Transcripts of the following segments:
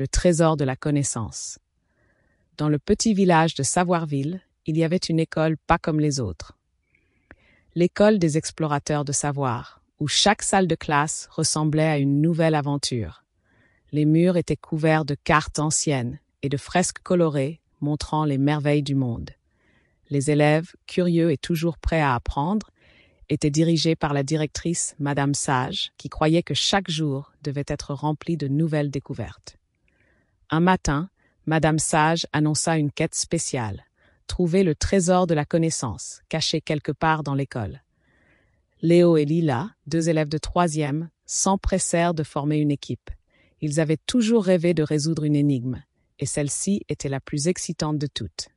le trésor de la connaissance. Dans le petit village de Savoirville, il y avait une école pas comme les autres. L'école des explorateurs de savoir, où chaque salle de classe ressemblait à une nouvelle aventure. Les murs étaient couverts de cartes anciennes et de fresques colorées montrant les merveilles du monde. Les élèves, curieux et toujours prêts à apprendre, étaient dirigés par la directrice, Madame Sage, qui croyait que chaque jour devait être rempli de nouvelles découvertes. Un matin, Madame Sage annonça une quête spéciale, trouver le trésor de la connaissance, caché quelque part dans l'école. Léo et Lila, deux élèves de troisième, s'empressèrent de former une équipe. Ils avaient toujours rêvé de résoudre une énigme, et celle-ci était la plus excitante de toutes.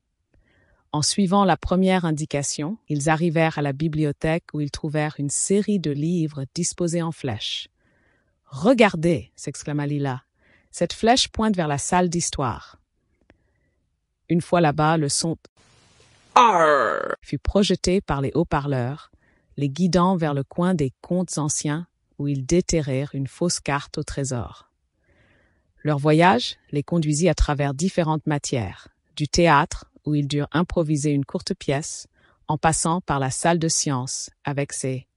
En suivant la première indication, ils arrivèrent à la bibliothèque où ils trouvèrent une série de livres disposés en flèches. Regardez, s'exclama Lila. Cette flèche pointe vers la salle d'histoire. Une fois là-bas, le son Arr fut projeté par les haut-parleurs, les guidant vers le coin des contes anciens où ils déterrèrent une fausse carte au trésor. Leur voyage les conduisit à travers différentes matières, du théâtre où ils durent improviser une courte pièce, en passant par la salle de science avec ses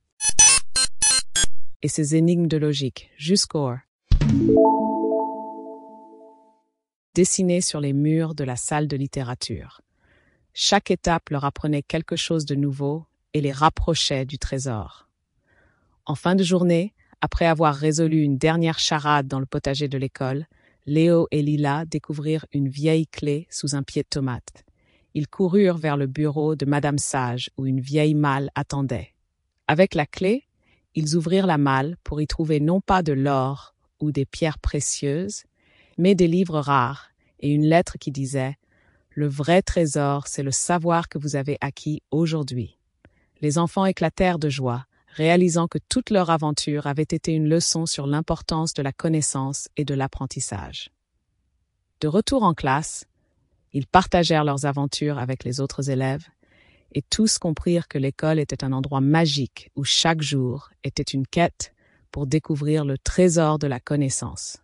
et ses énigmes de logique jusqu'au dessinés sur les murs de la salle de littérature. Chaque étape leur apprenait quelque chose de nouveau et les rapprochait du trésor. En fin de journée, après avoir résolu une dernière charade dans le potager de l'école, Léo et Lila découvrirent une vieille clé sous un pied de tomate ils coururent vers le bureau de Madame Sage où une vieille malle attendait. Avec la clé, ils ouvrirent la malle pour y trouver non pas de l'or ou des pierres précieuses, mais des livres rares et une lettre qui disait Le vrai trésor, c'est le savoir que vous avez acquis aujourd'hui. Les enfants éclatèrent de joie, réalisant que toute leur aventure avait été une leçon sur l'importance de la connaissance et de l'apprentissage. De retour en classe, ils partagèrent leurs aventures avec les autres élèves, et tous comprirent que l'école était un endroit magique où chaque jour était une quête pour découvrir le trésor de la connaissance.